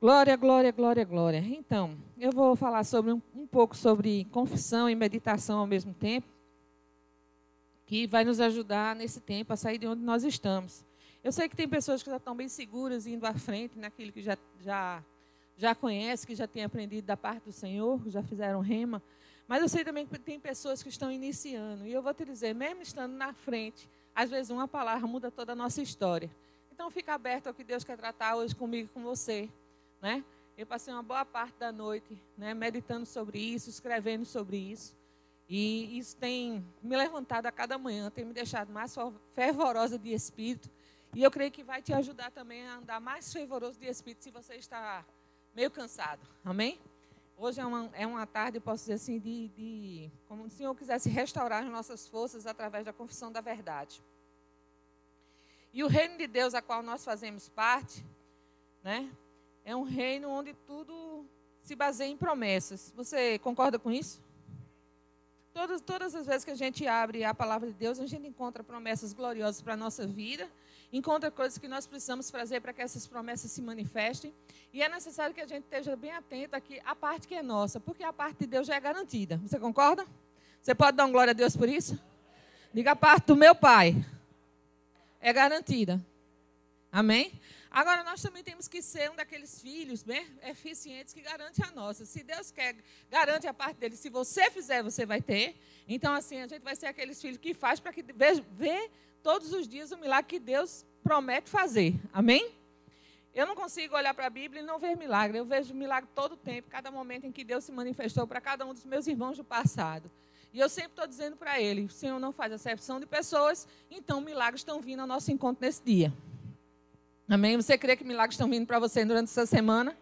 Glória, glória, glória, glória. Então, eu vou falar sobre um, um, pouco sobre confissão e meditação ao mesmo tempo, que vai nos ajudar nesse tempo a sair de onde nós estamos. Eu sei que tem pessoas que já estão bem seguras indo à frente naquilo que já já já conhece, que já tem aprendido da parte do Senhor, já fizeram rema, mas eu sei também que tem pessoas que estão iniciando. E eu vou te dizer, mesmo estando na frente, às vezes uma palavra muda toda a nossa história. Então fica aberto ao que Deus quer tratar hoje comigo com você. Né? Eu passei uma boa parte da noite né, meditando sobre isso, escrevendo sobre isso. E isso tem me levantado a cada manhã, tem me deixado mais fervorosa de espírito. E eu creio que vai te ajudar também a andar mais fervoroso de espírito se você está meio cansado. Amém? Hoje é uma, é uma tarde, posso dizer assim, de, de como se o Senhor quisesse restaurar as nossas forças através da confissão da verdade. E o reino de Deus a qual nós fazemos parte, né, é um reino onde tudo se baseia em promessas. Você concorda com isso? Todas, todas as vezes que a gente abre a palavra de Deus, a gente encontra promessas gloriosas para a nossa vida encontra coisas que nós precisamos fazer para que essas promessas se manifestem. E é necessário que a gente esteja bem atento aqui à parte que é nossa, porque a parte de Deus já é garantida. Você concorda? Você pode dar uma glória a Deus por isso? Diga a parte do meu pai. É garantida. Amém? Agora, nós também temos que ser um daqueles filhos bem eficientes que garante a nossa. Se Deus quer, garante a parte dele. Se você fizer, você vai ter. Então, assim, a gente vai ser aqueles filhos que faz para que veja, vê todos os dias o milagre que Deus promete fazer. Amém? Eu não consigo olhar para a Bíblia e não ver milagre. Eu vejo milagre todo o tempo, cada momento em que Deus se manifestou para cada um dos meus irmãos do passado. E eu sempre estou dizendo para ele: o Senhor não faz acepção de pessoas, então milagres estão vindo ao nosso encontro nesse dia. Amém? Você crê que milagres estão vindo para você durante essa semana?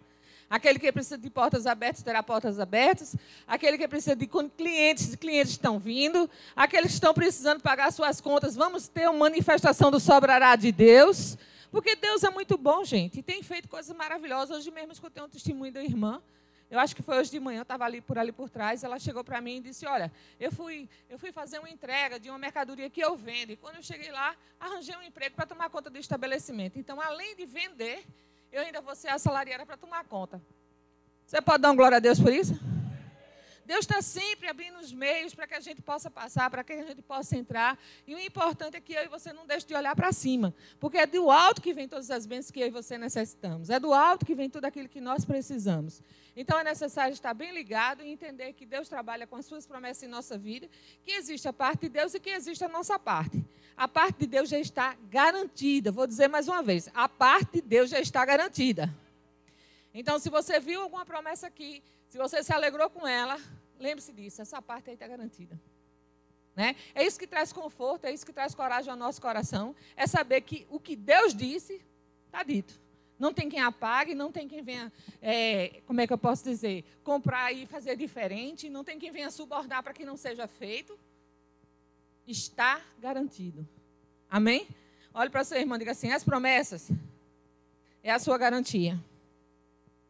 Aquele que precisa de portas abertas terá portas abertas. Aquele que precisa de clientes, clientes estão vindo. Aqueles que estão precisando pagar suas contas, vamos ter uma manifestação do sobrará de Deus. Porque Deus é muito bom, gente. E tem feito coisas maravilhosas. Hoje mesmo escutei um testemunho da irmã. Eu acho que foi hoje de manhã, eu estava ali por ali por trás. Ela chegou para mim e disse: Olha, eu fui, eu fui fazer uma entrega de uma mercadoria que eu vendo. E quando eu cheguei lá, arranjei um emprego para tomar conta do estabelecimento. Então, além de vender, eu ainda vou ser assalariada para tomar conta. Você pode dar uma glória a Deus por isso? Deus está sempre abrindo os meios para que a gente possa passar, para que a gente possa entrar. E o importante é que eu e você não deixe de olhar para cima. Porque é do alto que vem todas as bênçãos que eu e você necessitamos. É do alto que vem tudo aquilo que nós precisamos. Então é necessário estar bem ligado e entender que Deus trabalha com as suas promessas em nossa vida, que existe a parte de Deus e que existe a nossa parte. A parte de Deus já está garantida. Vou dizer mais uma vez: a parte de Deus já está garantida. Então, se você viu alguma promessa aqui, se você se alegrou com ela, lembre-se disso, essa parte aí está garantida. Né? É isso que traz conforto, é isso que traz coragem ao nosso coração, é saber que o que Deus disse está dito. Não tem quem apague, não tem quem venha, é, como é que eu posso dizer, comprar e fazer diferente, não tem quem venha subornar para que não seja feito. Está garantido. Amém? Olhe para seu irmão e diga assim: as promessas é a sua garantia.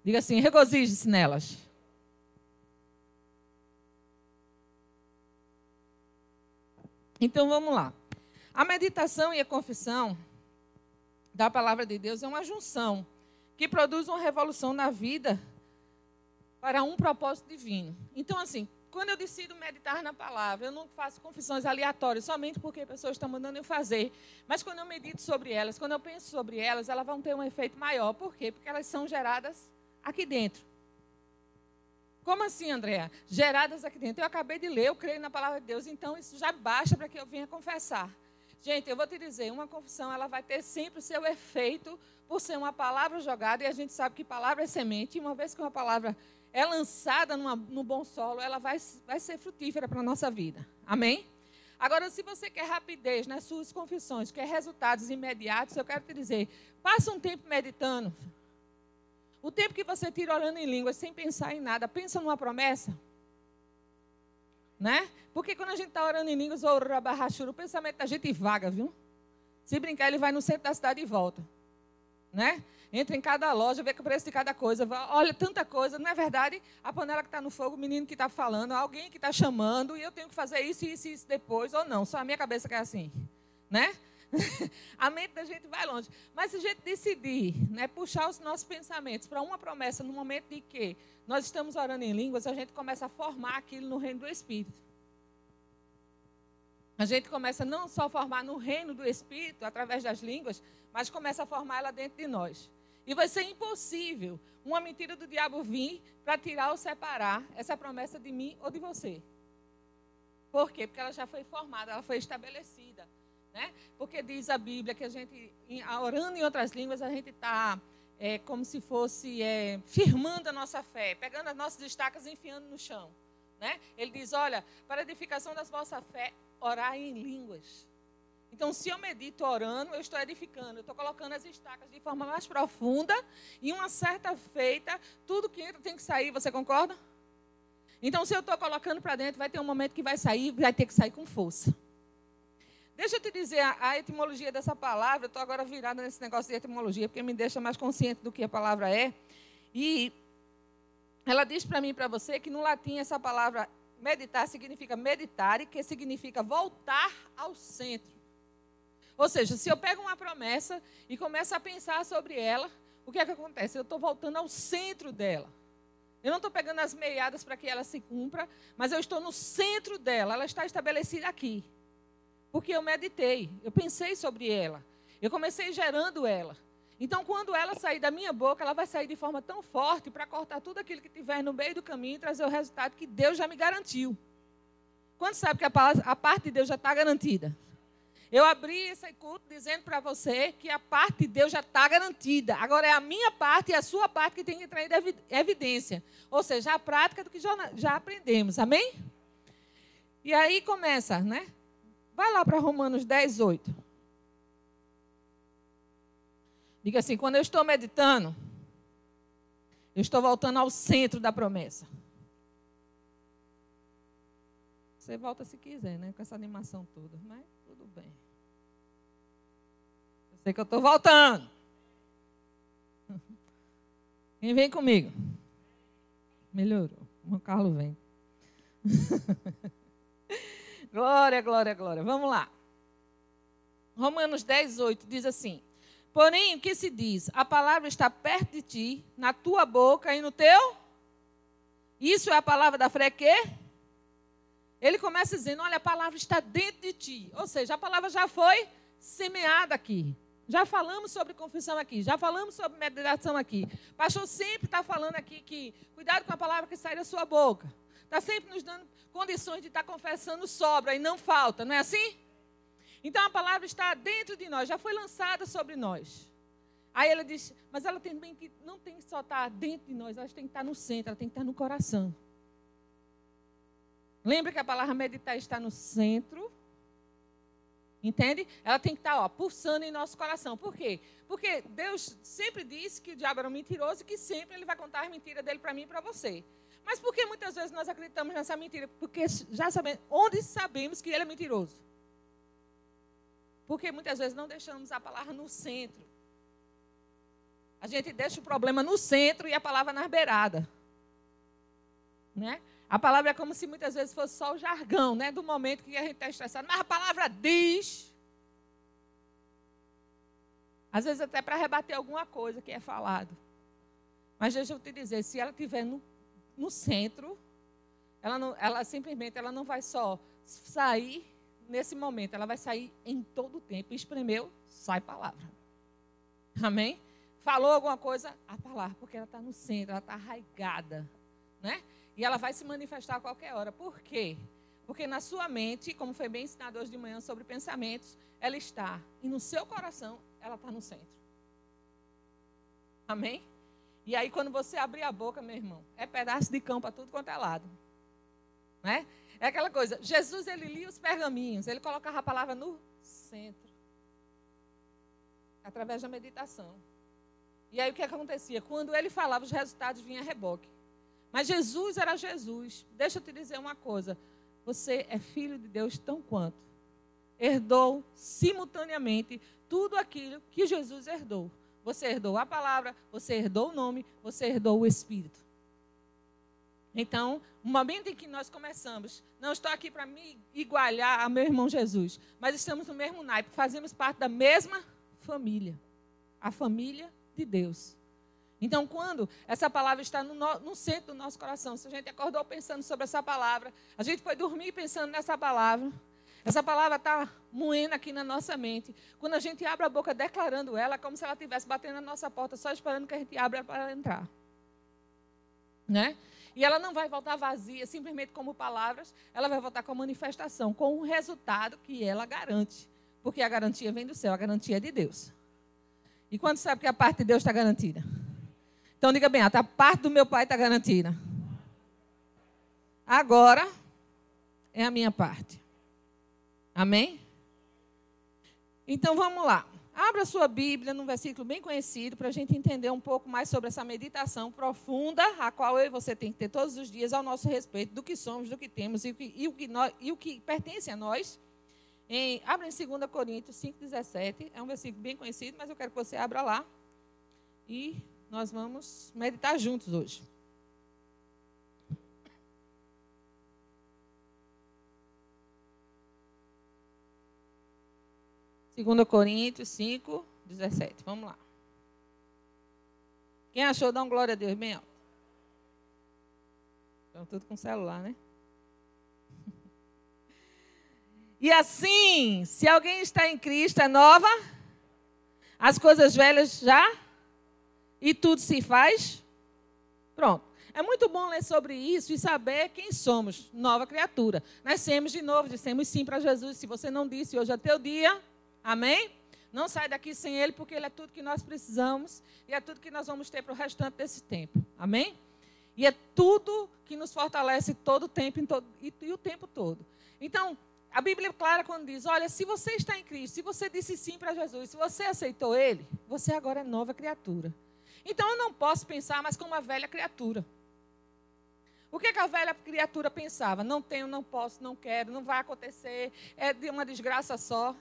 Diga assim: regozije-se nelas. Então vamos lá. A meditação e a confissão da palavra de Deus é uma junção que produz uma revolução na vida para um propósito divino. Então, assim, quando eu decido meditar na palavra, eu não faço confissões aleatórias somente porque pessoas estão mandando eu fazer. Mas quando eu medito sobre elas, quando eu penso sobre elas, elas vão ter um efeito maior. Por quê? Porque elas são geradas aqui dentro. Como assim, Andréa? Geradas aqui dentro. Eu acabei de ler, eu creio na palavra de Deus, então isso já basta para que eu venha confessar. Gente, eu vou te dizer, uma confissão ela vai ter sempre o seu efeito por ser uma palavra jogada, e a gente sabe que palavra é semente, e uma vez que uma palavra é lançada numa, no bom solo, ela vai, vai ser frutífera para a nossa vida. Amém? Agora, se você quer rapidez nas suas confissões, quer resultados imediatos, eu quero te dizer, passa um tempo meditando. O tempo que você tira orando em línguas sem pensar em nada, pensa numa promessa. Né? Porque quando a gente está orando em línguas, o pensamento da gente vaga, viu? Se brincar, ele vai no centro da cidade e volta. Né? Entra em cada loja, vê o preço de cada coisa, olha tanta coisa. Não é verdade? A panela que está no fogo, o menino que está falando, alguém que está chamando, e eu tenho que fazer isso, isso e isso depois, ou não. Só a minha cabeça que é assim. Né? a mente da gente vai longe. Mas se a gente decidir, né, puxar os nossos pensamentos para uma promessa no momento de que nós estamos orando em línguas, a gente começa a formar aquilo no reino do Espírito. A gente começa não só a formar no reino do Espírito, através das línguas, mas começa a formar ela dentro de nós. E vai ser impossível uma mentira do diabo vir para tirar ou separar essa promessa de mim ou de você. Por quê? Porque ela já foi formada, ela foi estabelecida. Né? Porque diz a Bíblia que a gente, orando em outras línguas, a gente está é, como se fosse é, firmando a nossa fé, pegando as nossas estacas e enfiando no chão. Né? Ele diz: Olha, para a edificação das vossa fé, orar em línguas. Então, se eu medito orando, eu estou edificando, eu estou colocando as estacas de forma mais profunda e uma certa feita, tudo que entra tem que sair, você concorda? Então, se eu estou colocando para dentro, vai ter um momento que vai sair, vai ter que sair com força. Deixa eu te dizer a, etimologia dessa palavra, estou agora virada nesse negócio de etimologia, porque me deixa mais consciente do que a palavra é. E ela diz para mim e para você que no latim essa palavra meditar significa meditar, e que significa voltar ao centro. Ou seja, se eu pego uma promessa e começo a pensar sobre ela, o que é que acontece? Eu estou voltando ao centro dela. Eu não estou pegando as meiadas para que ela se cumpra, mas eu estou no centro dela. Ela está estabelecida aqui. Porque eu meditei, eu pensei sobre ela. Eu comecei gerando ela. Então, quando ela sair da minha boca, ela vai sair de forma tão forte para cortar tudo aquilo que tiver no meio do caminho e trazer o resultado que Deus já me garantiu. Quando sabe que a, parte de Deus já está garantida? Eu abri esse culto dizendo para você que a parte de Deus já está garantida. Agora é a minha parte e a sua parte que tem que em evidência. Ou seja, a prática do que já aprendemos. Amém? E aí começa, né? Vai lá para Romanos 10, 8. Diga assim: quando eu estou meditando, eu estou voltando ao centro da promessa. Você volta se quiser, né? Com essa animação toda. Mas tudo bem. Eu sei que eu estou voltando. Quem vem comigo? Melhorou. O Carlos vem. glória, glória, glória. Vamos lá. Romanos 10, 8 diz assim: Porém, o que se diz? A palavra está perto de ti, na tua boca e no teu. Isso é a palavra da fé? Ele começa dizendo: Olha, a palavra está dentro de ti. Ou seja, a palavra já foi semeada aqui. Já falamos sobre confissão aqui, já falamos sobre meditação aqui. O pastor sempre está falando aqui que cuidado com a palavra que sai da sua boca. Está sempre nos dando condições de estar tá confessando sobra e não falta, não é assim? Então a palavra está dentro de nós, já foi lançada sobre nós. Aí ele diz, mas ela também que não tem que só estar dentro de nós, ela tem que estar no centro, ela tem que estar no coração. Lembra que a palavra meditar está no centro. Entende? Ela tem que estar ó, pulsando em nosso coração. Por quê? Porque Deus sempre disse que o diabo era um mentiroso e que sempre ele vai contar as mentiras dele para mim e para você. Mas por que muitas vezes nós acreditamos nessa mentira? Porque já sabemos, onde sabemos que ele é mentiroso? Porque muitas vezes não deixamos a palavra no centro. A gente deixa o problema no centro e a palavra na beirada. Né? A palavra é como se muitas vezes fosse só o jargão, né? Do momento que a gente está estressado. Mas a palavra diz. Às vezes até para rebater alguma coisa que é falado. Mas deixa eu te dizer, se ela estiver no, no centro, ela, não, ela simplesmente ela não vai só sair nesse momento, ela vai sair em todo o tempo. Espremeu, sai palavra. Amém? Falou alguma coisa, a palavra, porque ela está no centro, ela está arraigada. Né? E ela vai se manifestar a qualquer hora. Por quê? Porque na sua mente, como foi bem ensinado hoje de manhã sobre pensamentos, ela está. E no seu coração, ela está no centro. Amém? E aí, quando você abrir a boca, meu irmão, é pedaço de cão para tudo quanto é lado. Né? É aquela coisa. Jesus, ele lia os pergaminhos, ele colocava a palavra no centro. Através da meditação. E aí, o que acontecia? Quando ele falava, os resultados vinham a reboque. Mas Jesus era Jesus. Deixa eu te dizer uma coisa. Você é filho de Deus tão quanto. Herdou simultaneamente tudo aquilo que Jesus herdou. Você herdou a palavra, você herdou o nome, você herdou o Espírito. Então, o momento em que nós começamos, não estou aqui para me igualar a meu irmão Jesus, mas estamos no mesmo naipe, fazemos parte da mesma família, a família de Deus. Então, quando essa palavra está no, no, no, centro do nosso coração, se a gente acordou pensando sobre essa palavra, a gente foi dormir pensando nessa palavra, essa palavra está moendo aqui na nossa mente. Quando a gente abre a boca declarando ela, é como se ela estivesse batendo na nossa porta, só esperando que a gente abra para entrar. Né? E ela não vai voltar vazia, simplesmente como palavras, ela vai voltar com manifestação, com um resultado que ela garante. Porque a garantia vem do céu, a garantia é de Deus. E quando sabe que a parte de Deus está garantida? Então diga bem, a parte do meu pai está garantida. Agora é a minha parte. Amém? Então vamos lá. Abra sua Bíblia num versículo bem conhecido para a gente entender um pouco mais sobre essa meditação profunda, a qual eu e você tem que ter todos os dias ao nosso respeito do que somos, do que temos e o que, e o que, nós, e o que pertence a nós. Em, abra em 2 Coríntios 5,17. É um versículo bem conhecido, mas eu quero que você abra lá. E nós vamos meditar juntos hoje. Segunda Coríntios 5, 17. Vamos lá. Quem achou, dá um glória a Deus bem alto. Estão tudo com celular, né? E assim, se alguém está em Cristo, é nova, as coisas velhas já e tudo se faz. Pronto. É muito bom ler sobre isso e saber quem somos, nova criatura. Nascemos de novo, dissemos sim para Jesus. Se você não disse, hoje é teu dia. Amém? Não sai daqui sem Ele, porque Ele é tudo que nós precisamos e é tudo que nós vamos ter para o restante desse tempo. Amém? E é tudo que nos fortalece todo o tempo todo, e, e o tempo todo. Então, a Bíblia é clara quando diz: olha, se você está em Cristo, se você disse sim para Jesus, se você aceitou Ele, você agora é nova criatura. Então eu não posso pensar mais como uma velha criatura. O que, que, a velha criatura pensava? Não tenho, não posso, não quero, não vai acontecer, é de uma desgraça só.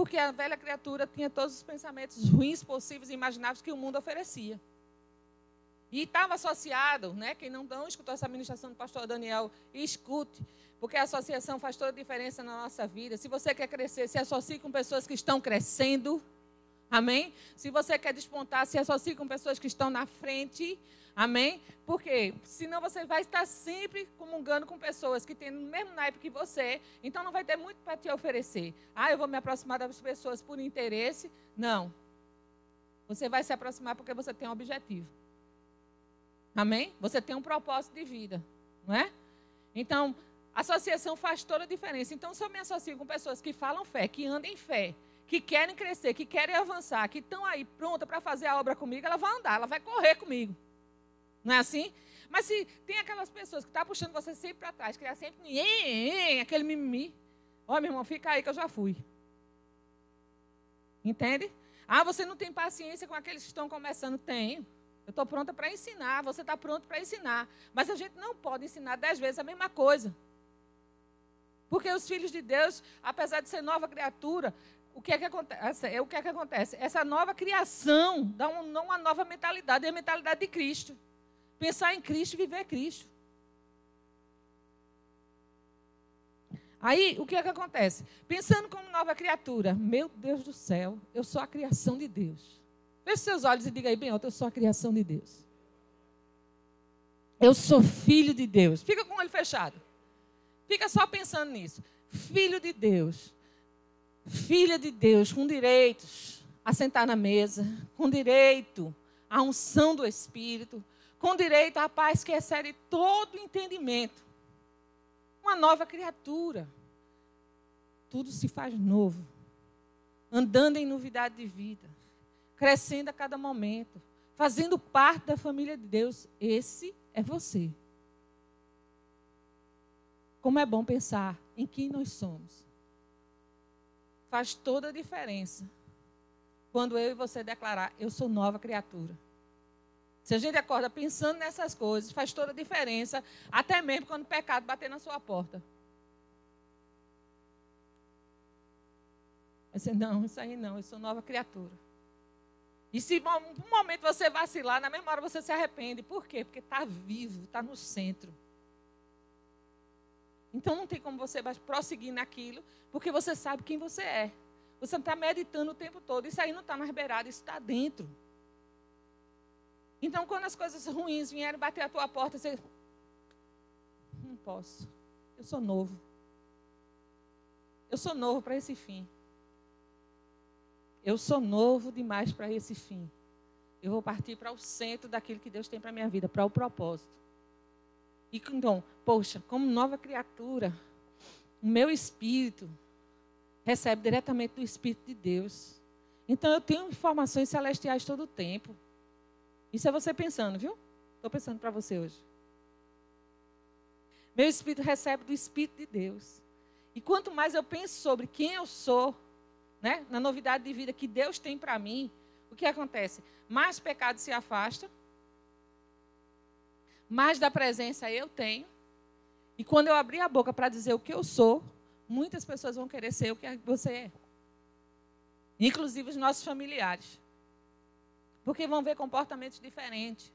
Porque a velha criatura tinha todos os pensamentos ruins possíveis e imagináveis que o mundo oferecia. E estava associado, né? Quem não, não escutou essa administração do pastor Daniel, escute, porque a associação faz toda a diferença na nossa vida. Se você quer crescer, se associe com pessoas que estão crescendo. Amém? Se você quer despontar, se associe com pessoas que estão na frente. Amém? Porque senão você vai estar sempre comungando com pessoas que têm no mesmo naipe que você, então não vai ter muito para te oferecer. Ah, eu vou me aproximar das pessoas por interesse. Não. Você vai se aproximar porque você tem um objetivo. Amém? Você tem um propósito de vida, não é? Então, associação faz toda a diferença. Então, se eu me associo com pessoas que falam fé, que andam em fé, que querem crescer, que querem avançar, que estão aí pronta para fazer a obra comigo, ela vai andar, ela vai correr comigo. Não é assim? Mas se tem aquelas pessoas que estão tá puxando você sempre para trás, que é sempre aquele mimimi, ó, meu irmão, fica aí que eu já fui. Entende? Ah, você não tem paciência com aqueles que estão começando? Tenho. Eu estou pronta para ensinar, você está pronto para ensinar. Mas a gente não pode ensinar dez vezes a mesma coisa. Porque os filhos de Deus, apesar de ser nova criatura, o que é que acontece? É, o que é que acontece? Essa nova criação dá um, uma nova mentalidade, é a mentalidade de Cristo. Pensar em Cristo e viver Cristo. Aí, o que é que acontece? Pensando como nova criatura, meu Deus do céu, eu sou a criação de Deus. Feche seus olhos e diga aí bem alto, eu sou a criação de Deus. Eu sou filho de Deus. Fica com o olho fechado. Fica só pensando nisso. Filho de Deus filha de Deus, com direitos a sentar na mesa, com direito à unção do Espírito, com direito à paz que excede todo entendimento. Uma nova criatura. Tudo se faz novo. Andando em novidade de vida. Crescendo a cada momento. Fazendo parte da família de Deus. Esse é você. Como é bom pensar em quem nós somos faz toda a diferença. Quando eu e você declarar, eu sou nova criatura. Se a gente acorda pensando nessas coisas, faz toda a diferença, até mesmo quando o pecado bater na sua porta. Você, não, isso aí não, eu sou nova criatura. E se um momento você vacilar, na mesma hora você se arrepende. Por quê? Porque está vivo, está no centro. Então não tem como você prosseguir naquilo, porque você sabe quem você é. Você está meditando o tempo todo. Isso aí não está nas beiradas, isso está dentro. Então, quando as coisas ruins vierem bater a tua porta, você. Não posso. Eu sou novo. Eu sou novo para esse fim. Eu sou novo demais para esse fim. Eu vou partir para o centro daquilo que Deus tem para minha vida, para o propósito. E então, poxa, como nova criatura, o meu espírito recebe diretamente do Espírito de Deus. Então eu tenho informações celestiais todo o tempo. Isso é você pensando, viu? Estou pensando para você hoje. Meu espírito recebe do Espírito de Deus. E quanto mais eu penso sobre quem eu sou, né, na novidade de vida que Deus tem para mim, o que acontece? Mais pecado se afasta, mais da presença eu tenho. E quando eu abrir a boca para dizer o que eu sou, muitas pessoas vão querer ser o que você é. Inclusive os nossos familiares. Porque vão ver comportamentos diferentes.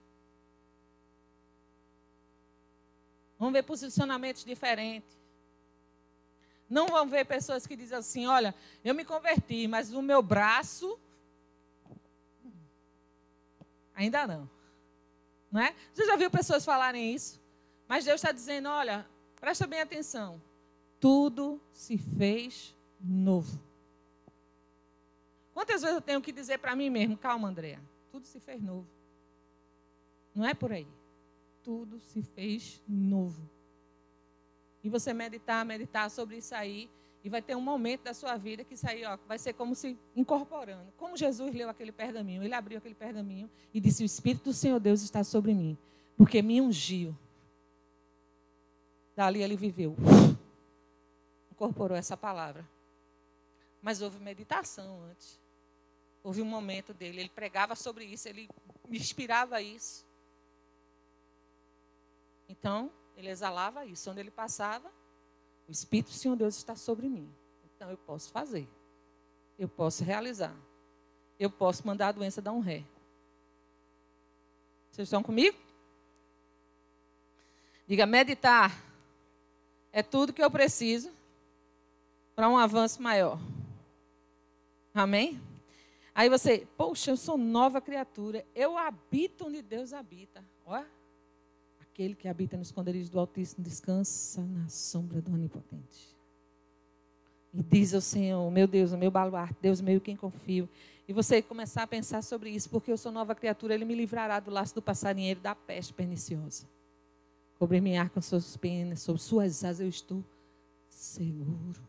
Vão ver posicionamentos diferentes. Não vão ver pessoas que dizem assim: olha, eu me converti, mas o meu braço. Ainda não. Não é? Você já viu pessoas falarem isso? Mas Deus está dizendo: olha, presta bem atenção. Tudo se fez novo. Quantas vezes eu tenho que dizer para mim mesmo: calma, Andréa, tudo se fez novo. Não é por aí. Tudo se fez novo. E você meditar, meditar sobre isso aí. E vai ter um momento da sua vida que isso aí ó, vai ser como se incorporando. Como Jesus leu aquele pergaminho. Ele abriu aquele pergaminho e disse: O Espírito do Senhor Deus está sobre mim, porque me ungiu. Dali ele viveu. Incorporou essa palavra. Mas houve meditação antes. Houve um momento dele. Ele pregava sobre isso, ele me inspirava isso. Então, ele exalava isso. Onde ele passava, o Espírito do Senhor Deus está sobre mim. Então eu posso fazer. Eu posso realizar. Eu posso mandar a doença dar um ré. Vocês estão comigo? Diga, meditar é tudo que eu preciso para um avanço maior. Amém? Aí você, poxa, eu sou nova criatura. Eu habito onde Deus habita. Olha. Aquele que habita no esconderijo do Altíssimo descansa na sombra do Onipotente. E diz ao Senhor, meu Deus, o meu baluarte, Deus meu, quem confio. E você começar a pensar sobre isso, porque eu sou nova criatura, Ele me livrará do laço do passarinheiro, da peste perniciosa. Cobrir-me ar com suas penas, sob suas asas eu estou seguro.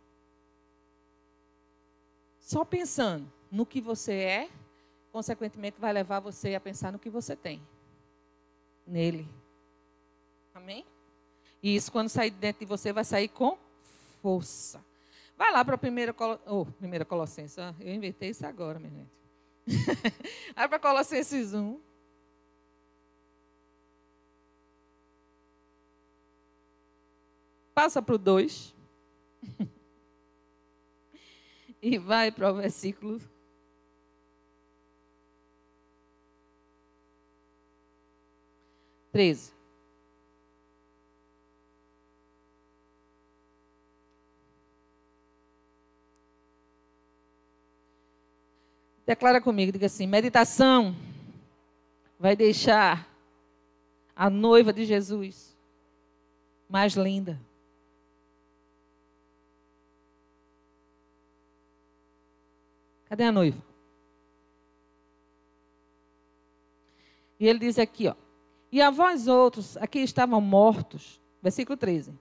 Só pensando no que você é, consequentemente vai levar você a pensar no que você tem. Nele. Amém? E isso, quando sair de dentro de você, vai sair com força. Vai lá para a primeira, oh, primeira Colossenses. Eu inventei isso agora, minha gente. Vai para Colossenses 1. Passa para o 2. e vai para o versículo 13. Declara comigo, diga assim: meditação vai deixar a noiva de Jesus mais linda. Cadê a noiva? E ele diz aqui, ó. E a vós outros, aqui estavam mortos, versículo 13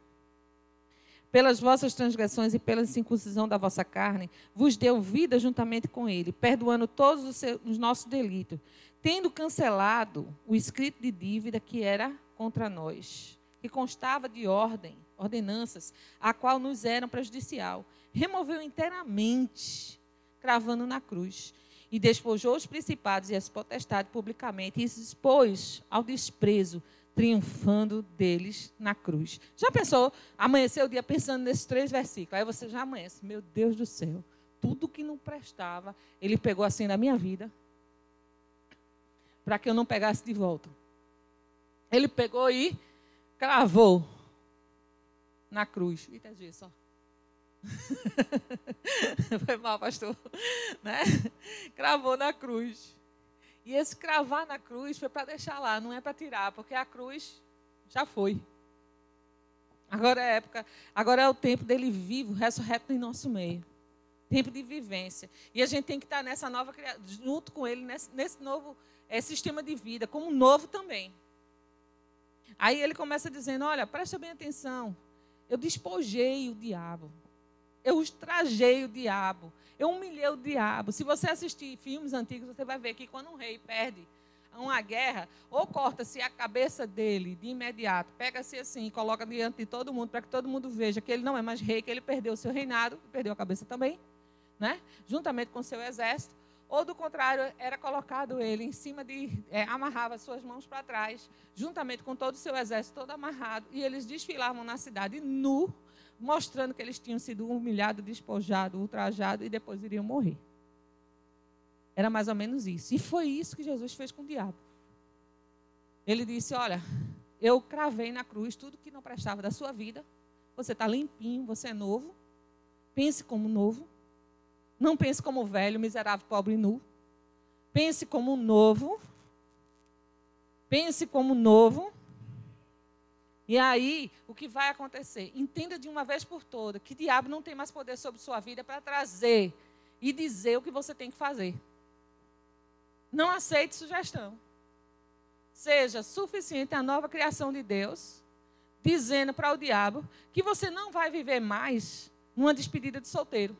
pelas vossas transgressões e pela circuncisão da vossa carne, vos deu vida juntamente com ele, perdoando todos os, seus, os nossos delitos, tendo cancelado o escrito de dívida que era contra nós, que constava de ordem, ordenanças, a qual nos eram prejudicial, removeu inteiramente, cravando na cruz, e despojou os principados e as potestades publicamente, e se expôs ao desprezo, triunfando deles na cruz. Já pensou, amanhecer o dia pensando nesses três versículos? Aí você já amanhece, meu Deus do céu, tudo que não prestava, ele pegou assim na minha vida. para que eu não pegasse de volta. Ele pegou e cravou na cruz. Eita, só. Foi mal, pastor. Né? Cravou na cruz. E esse cravar na cruz foi para deixar lá, não é para tirar, porque a cruz já foi. Agora é época, agora é o tempo dele vivo, ressurreto em nosso meio. Tempo de vivência. E a gente tem que estar nessa nova junto com ele nesse, nesse novo é, sistema de vida, como novo também. Aí ele começa dizendo: Olha, presta bem atenção. Eu despojei o diabo. Eu estragei o diabo. Eu humilhei o diabo. Se você assistir filmes antigos, você vai ver que quando um rei perde uma guerra, ou corta-se a cabeça dele de imediato, pega-se assim, coloca diante de todo mundo, para que todo mundo veja que ele não é mais rei, que ele perdeu o seu reinado, perdeu a cabeça também, né? juntamente com o seu exército, ou do contrário, era colocado ele em cima de. É, amarrava suas mãos para trás, juntamente com todo o seu exército todo amarrado, e eles desfilavam na cidade nu, mostrando que eles tinham sido humilhados, despojados, ultrajados e depois iriam morrer. Era mais ou menos isso. E foi isso que Jesus fez com o diabo. Ele disse: Olha, eu cravei na cruz tudo que não prestava da sua vida. Você está limpinho, você é novo. Pense como novo. Não pense como velho, miserável, pobre e nu. Pense como novo. Pense como novo. E aí, o que vai acontecer? Entenda de uma vez por toda que o diabo não tem mais poder sobre sua vida para trazer e dizer o que você tem que fazer. Não aceite sugestão. Seja suficiente a nova criação de Deus, dizendo para o diabo que você não vai viver mais numa despedida de solteiro.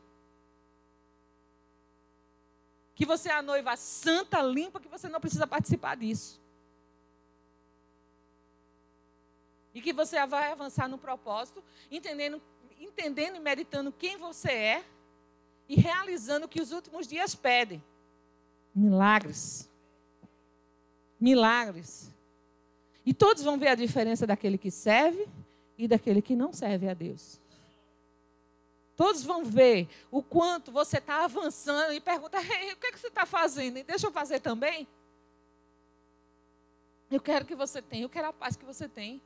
Que você é a noiva santa, limpa, que você não precisa participar disso. E que você vai avançar no propósito, entendendo, entendendo e meditando quem você é e realizando o que os últimos dias pedem. Milagres. Milagres. E todos vão ver a diferença daquele que serve e daquele que não serve a Deus. Todos vão ver o quanto você está avançando e pergunta: o que, é que você está fazendo? E deixa eu fazer também. Eu quero que você tenha, eu quero a paz que você tem.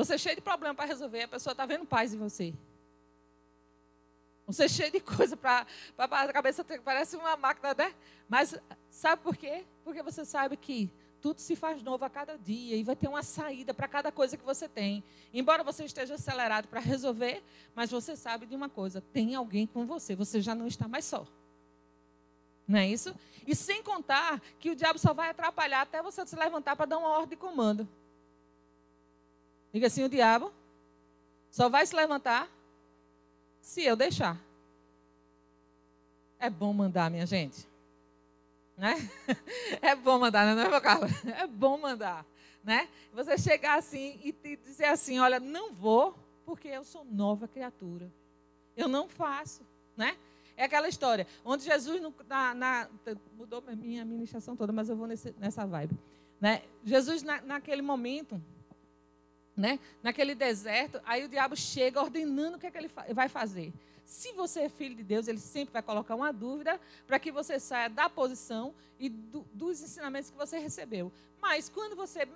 Você é cheio de problema para resolver, a pessoa está vendo paz em você. Você é cheio de coisa para a cabeça, parece uma máquina, né? Mas sabe por quê? Porque você sabe que tudo se faz novo a cada dia e vai ter uma saída para cada coisa que você tem. Embora você esteja acelerado para resolver, mas você sabe de uma coisa: tem alguém com você, você já não está mais só. Não é isso? E sem contar que o diabo só vai atrapalhar até você se levantar para dar uma ordem de comando. Diga assim: o diabo só vai se levantar se eu deixar. É bom mandar, minha gente. Né? É bom mandar, não é, Carlos? É bom mandar. Né? Você chegar assim e dizer assim: olha, não vou, porque eu sou nova criatura. Eu não faço. Né? É aquela história, onde Jesus na, na, mudou minha ministração toda, mas eu vou nesse, nessa vibe. Né? Jesus, na, naquele momento, né? naquele deserto, aí o diabo chega ordenando o que, é que ele vai fazer. Se você é filho de Deus, ele sempre vai colocar uma dúvida para que você saia da posição e do, dos ensinamentos que você recebeu. Mas quando você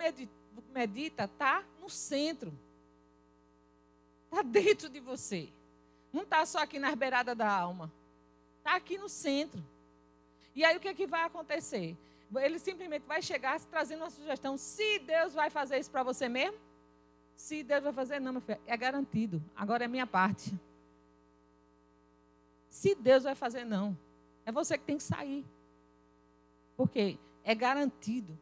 medita, está no centro. Está dentro de você. Não está só aqui na beirada da alma. Está aqui no centro. E aí o que, é que vai acontecer? Ele simplesmente vai chegar trazendo uma sugestão. Se Deus vai fazer isso para você mesmo, se Deus vai fazer, não, meu filho, é garantido. Agora é minha parte. Se Deus vai fazer, não. É você que tem que sair. Porque é garantido.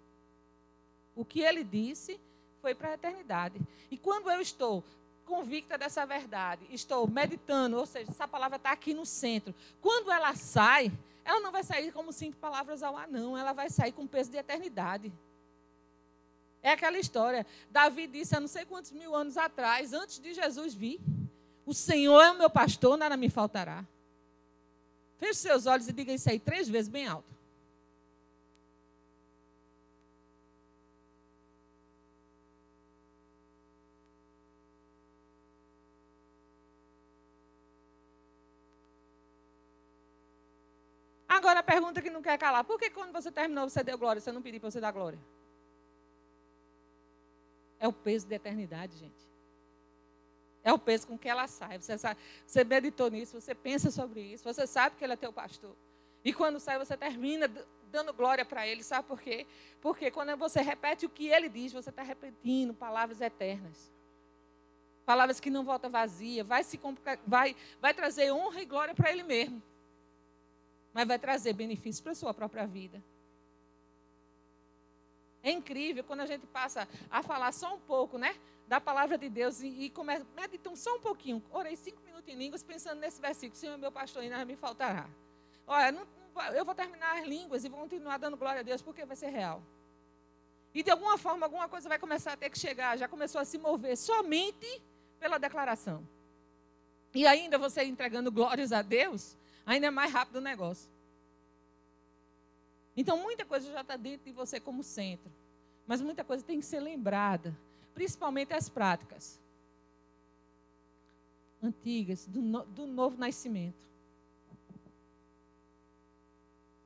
O que ele disse foi para a eternidade. E quando eu estou convicta dessa verdade, estou meditando, ou seja, essa palavra está aqui no centro. Quando ela sai, ela não vai sair como cinco palavras ao ar, não. Ela vai sair com peso de eternidade. É aquela história. Davi disse há não sei quantos mil anos atrás, antes de Jesus vir: O Senhor é o meu pastor, nada me faltará. Feche seus olhos e diga isso aí três vezes, bem alto. Agora a pergunta que não quer calar: por que quando você terminou você deu glória? Você não pediu para você dar glória? É o peso da eternidade, gente. É o peso com que ela sai. Você, sabe, você meditou nisso, você pensa sobre isso, você sabe que ele é teu pastor. E quando sai, você termina dando glória para ele. Sabe por quê? Porque quando você repete o que ele diz, você está repetindo palavras eternas. Palavras que não voltam vazia. Vai, se, vai, vai trazer honra e glória para ele mesmo. Mas vai trazer benefícios para a sua própria vida. É incrível quando a gente passa a falar só um pouco, né? Da palavra de Deus e, e começa, meditam só um pouquinho. Orei cinco minutos em línguas pensando nesse versículo. Senhor, meu pastor ainda me faltará. Olha, não, eu vou terminar as línguas e vou continuar dando glória a Deus porque vai ser real. E de alguma forma, alguma coisa vai começar a ter que chegar. Já começou a se mover somente pela declaração. E ainda você entregando glórias a Deus, ainda é mais rápido o negócio. Então, muita coisa já está dentro de você como centro. Mas muita coisa tem que ser lembrada. Principalmente as práticas antigas, do, no, do novo nascimento.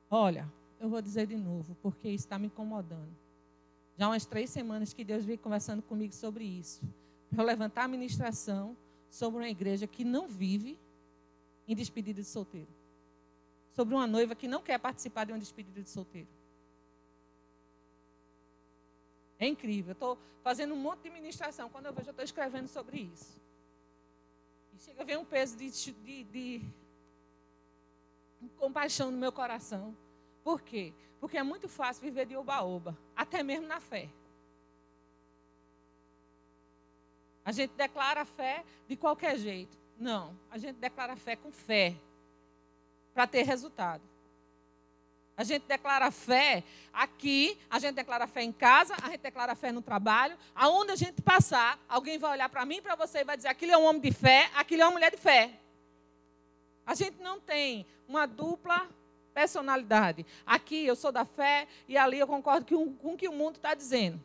Olha, eu vou dizer de novo, porque isso está me incomodando. Já há umas três semanas que Deus vem conversando comigo sobre isso. Para levantar a ministração sobre uma igreja que não vive em despedida de solteiro sobre uma noiva que não quer participar de uma despedida de solteiro. É incrível. Eu estou fazendo um monte de ministração. Quando eu vejo, eu estou escrevendo sobre isso. E chega a ver um peso de, de, de compaixão no meu coração. Por quê? Porque é muito fácil viver de oba-oba, até mesmo na fé. A gente declara fé de qualquer jeito. Não, a gente declara fé com fé para ter resultado. A gente declara fé aqui, a gente declara fé em casa, a gente declara fé no trabalho. Aonde a gente passar, alguém vai olhar para mim, para você e vai dizer: aquilo é um homem de fé, aquilo é uma mulher de fé. A gente não tem uma dupla personalidade. Aqui eu sou da fé e ali eu concordo com o que o mundo está dizendo.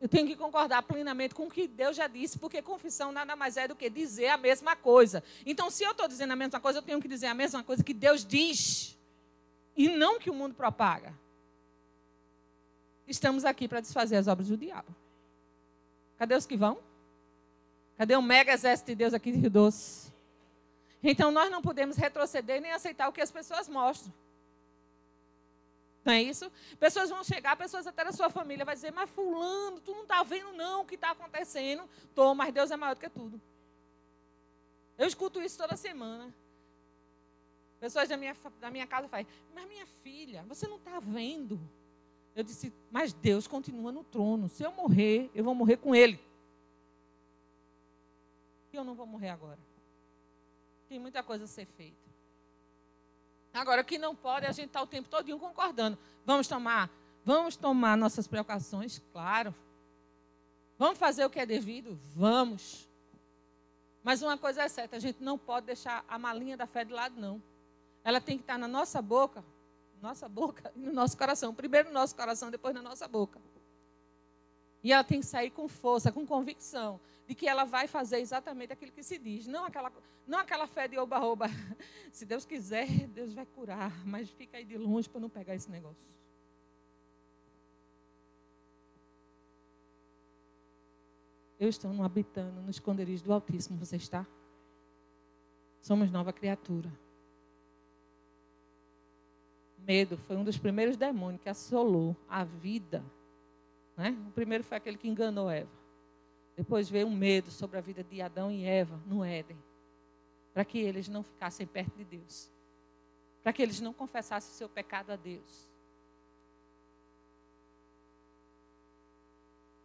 Eu tenho que concordar plenamente com o que Deus já disse, porque confissão nada mais é do que dizer a mesma coisa. Então, se eu estou dizendo a mesma coisa, eu tenho que dizer a mesma coisa que Deus diz, e não que o mundo propaga. Estamos aqui para desfazer as obras do diabo. Cadê os que vão? Cadê o mega exército de Deus aqui de Rio Doce? Então, nós não podemos retroceder nem aceitar o que as pessoas mostram. Não é isso? Pessoas vão chegar, pessoas até da sua família vai dizer, mas fulano, tu não está vendo não o que está acontecendo. Tô, mas Deus é maior do que tudo. Eu escuto isso toda semana. Pessoas da minha, da minha casa falam, mas minha filha, você não está vendo. Eu disse, mas Deus continua no trono. Se eu morrer, eu vou morrer com Ele. E eu não vou morrer agora. Tem muita coisa a ser feita. Agora, o que não pode é a gente estar tá o tempo todo concordando. Vamos tomar, vamos tomar nossas precauções, claro. Vamos fazer o que é devido? Vamos. Mas uma coisa é certa, a gente não pode deixar a malinha da fé de lado, não. Ela tem que estar na nossa boca, nossa boca e no nosso coração. Primeiro no nosso coração, depois na nossa boca. E ela tem que sair com força, com convicção de que ela vai fazer exatamente aquilo que se diz. Não aquela, não aquela fé de oba-oba. Se Deus quiser, Deus vai curar. Mas fica aí de longe para não pegar esse negócio. Eu estou no habitando, no esconderijo do Altíssimo. Você está? Somos nova criatura. Medo foi um dos primeiros demônios que assolou a vida. Né? O primeiro foi aquele que enganou Eva. Depois veio um medo sobre a vida de Adão e Eva no Éden, para que eles não ficassem perto de Deus, para que eles não confessassem o seu pecado a Deus.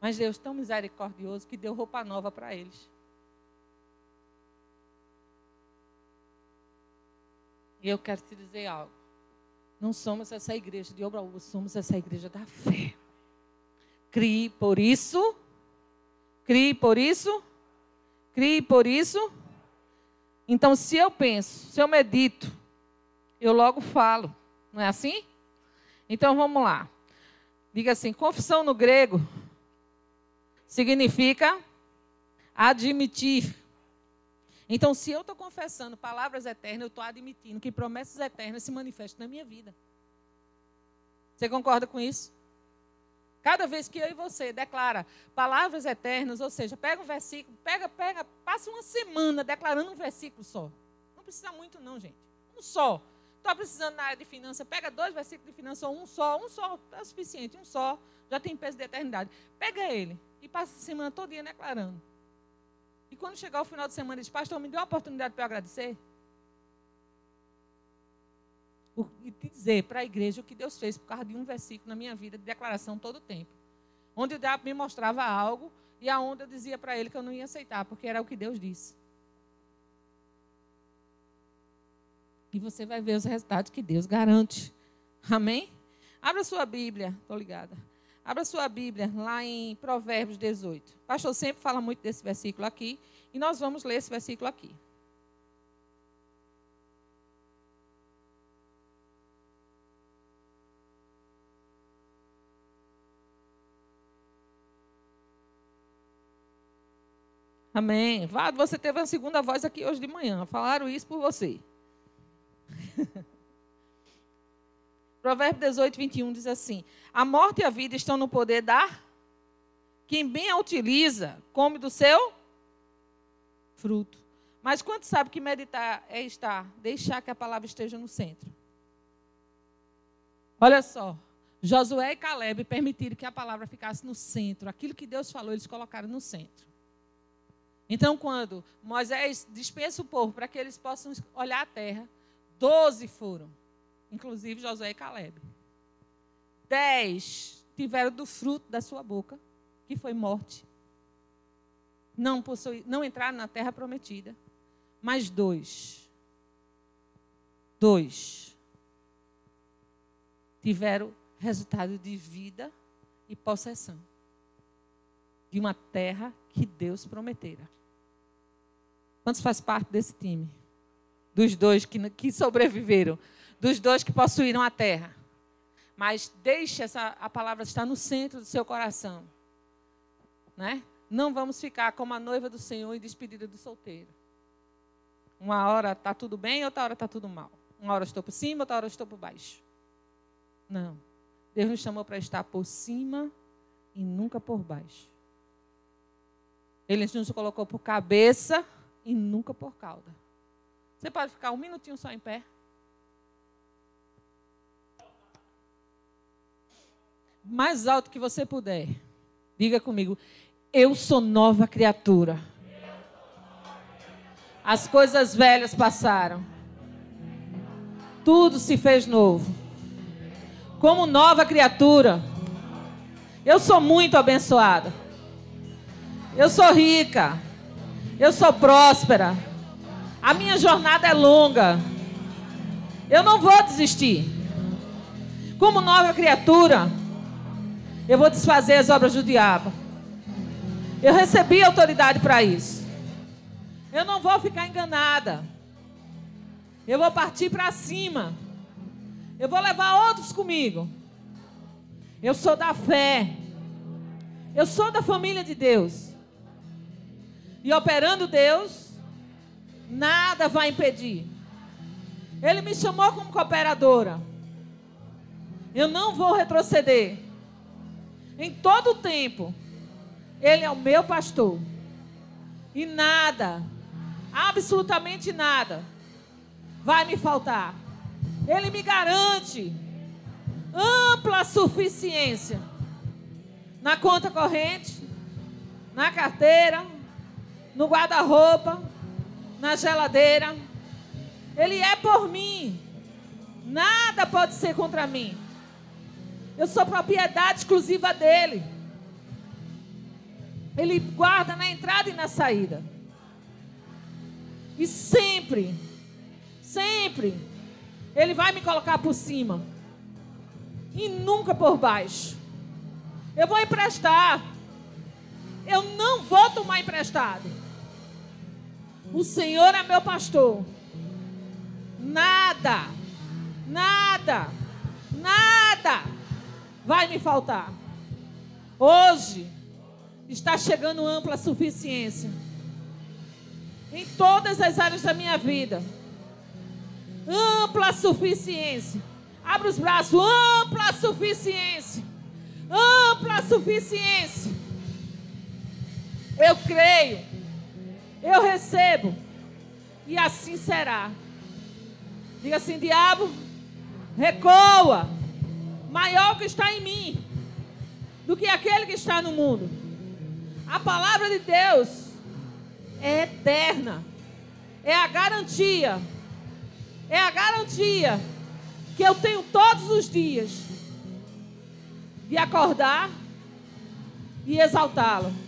Mas Deus tão misericordioso que deu roupa nova para eles. E eu quero te dizer algo. Não somos essa igreja de obra somos essa igreja da fé. Crie por isso Crie por isso? Crie por isso? Então, se eu penso, se eu medito, eu logo falo. Não é assim? Então, vamos lá. Diga assim: confissão no grego significa admitir. Então, se eu estou confessando palavras eternas, eu estou admitindo que promessas eternas se manifestam na minha vida. Você concorda com isso? Cada vez que eu e você declara palavras eternas, ou seja, pega um versículo, pega, pega, passa uma semana declarando um versículo só. Não precisa muito, não, gente. Um só. Está precisando na área de finanças, pega dois versículos de finanças, um só, um só, é o suficiente, um só, já tem peso de eternidade. Pega ele e passa a semana todinha declarando. E quando chegar o final de semana, diz, pastor, me deu uma oportunidade para eu agradecer? E dizer para a igreja o que Deus fez por causa de um versículo na minha vida de declaração todo o tempo. Onde o diabo me mostrava algo e aonde eu dizia para ele que eu não ia aceitar, porque era o que Deus disse. E você vai ver os resultados que Deus garante. Amém? Abra sua Bíblia, estou ligada. Abra sua Bíblia lá em Provérbios 18. O pastor sempre fala muito desse versículo aqui. E nós vamos ler esse versículo aqui. Amém. Vado, você teve uma segunda voz aqui hoje de manhã. Falaram isso por você. Provérbio 18, 21 diz assim: A morte e a vida estão no poder da. Quem bem a utiliza, come do seu fruto. Mas quanto sabe que meditar é estar, deixar que a palavra esteja no centro? Olha só. Josué e Caleb permitiram que a palavra ficasse no centro. Aquilo que Deus falou, eles colocaram no centro. Então, quando Moisés dispensa o povo para que eles possam olhar a terra, doze foram, inclusive Josué e Caleb. Dez tiveram do fruto da sua boca, que foi morte. Não, possui, não entraram na terra prometida. Mas dois, dois, tiveram resultado de vida e possessão de uma terra que Deus prometera. Quantos faz parte desse time? Dos dois que, que sobreviveram, dos dois que possuíram a terra. Mas deixe essa, a palavra estar no centro do seu coração. Né? Não vamos ficar como a noiva do Senhor e despedida do solteiro. Uma hora está tudo bem, outra hora está tudo mal. Uma hora estou por cima, outra hora estou por baixo. Não. Deus nos chamou para estar por cima e nunca por baixo. Ele nos colocou por cabeça e nunca por cauda. Você pode ficar um minutinho só em pé? Mais alto que você puder. Diga comigo. Eu sou nova criatura. As coisas velhas passaram. Tudo se fez novo. Como nova criatura. Eu sou muito abençoada. Eu sou rica. Eu sou próspera. A minha jornada é longa. Eu não vou desistir. Como nova criatura, eu vou desfazer as obras do diabo. Eu recebi autoridade para isso. Eu não vou ficar enganada. Eu vou partir para cima. Eu vou levar outros comigo. Eu sou da fé. Eu sou da família de Deus. E operando Deus, nada vai impedir. Ele me chamou como cooperadora. Eu não vou retroceder. Em todo o tempo, Ele é o meu pastor. E nada, absolutamente nada, vai me faltar. Ele me garante ampla suficiência na conta corrente, na carteira, no guarda-roupa, na geladeira. Ele é por mim. Nada pode ser contra mim. Eu sou propriedade exclusiva dele. Ele guarda na entrada e na saída. E sempre, sempre, ele vai me colocar por cima. E nunca por baixo. Eu vou emprestar. Eu não vou tomar emprestado. O Senhor é meu pastor. Nada, nada, nada vai me faltar. Hoje está chegando ampla suficiência. em todas as áreas da minha vida. Ampla suficiência. Abra os braços. Ampla suficiência. Ampla suficiência. Eu creio. Eu recebo. E assim será. Diga assim, diabo, recoa. Maior que está em mim do que aquele que está no mundo. A palavra de Deus é eterna. É a garantia. É a garantia que eu tenho todos os dias de acordar e exaltá-lo.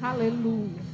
Aleluia.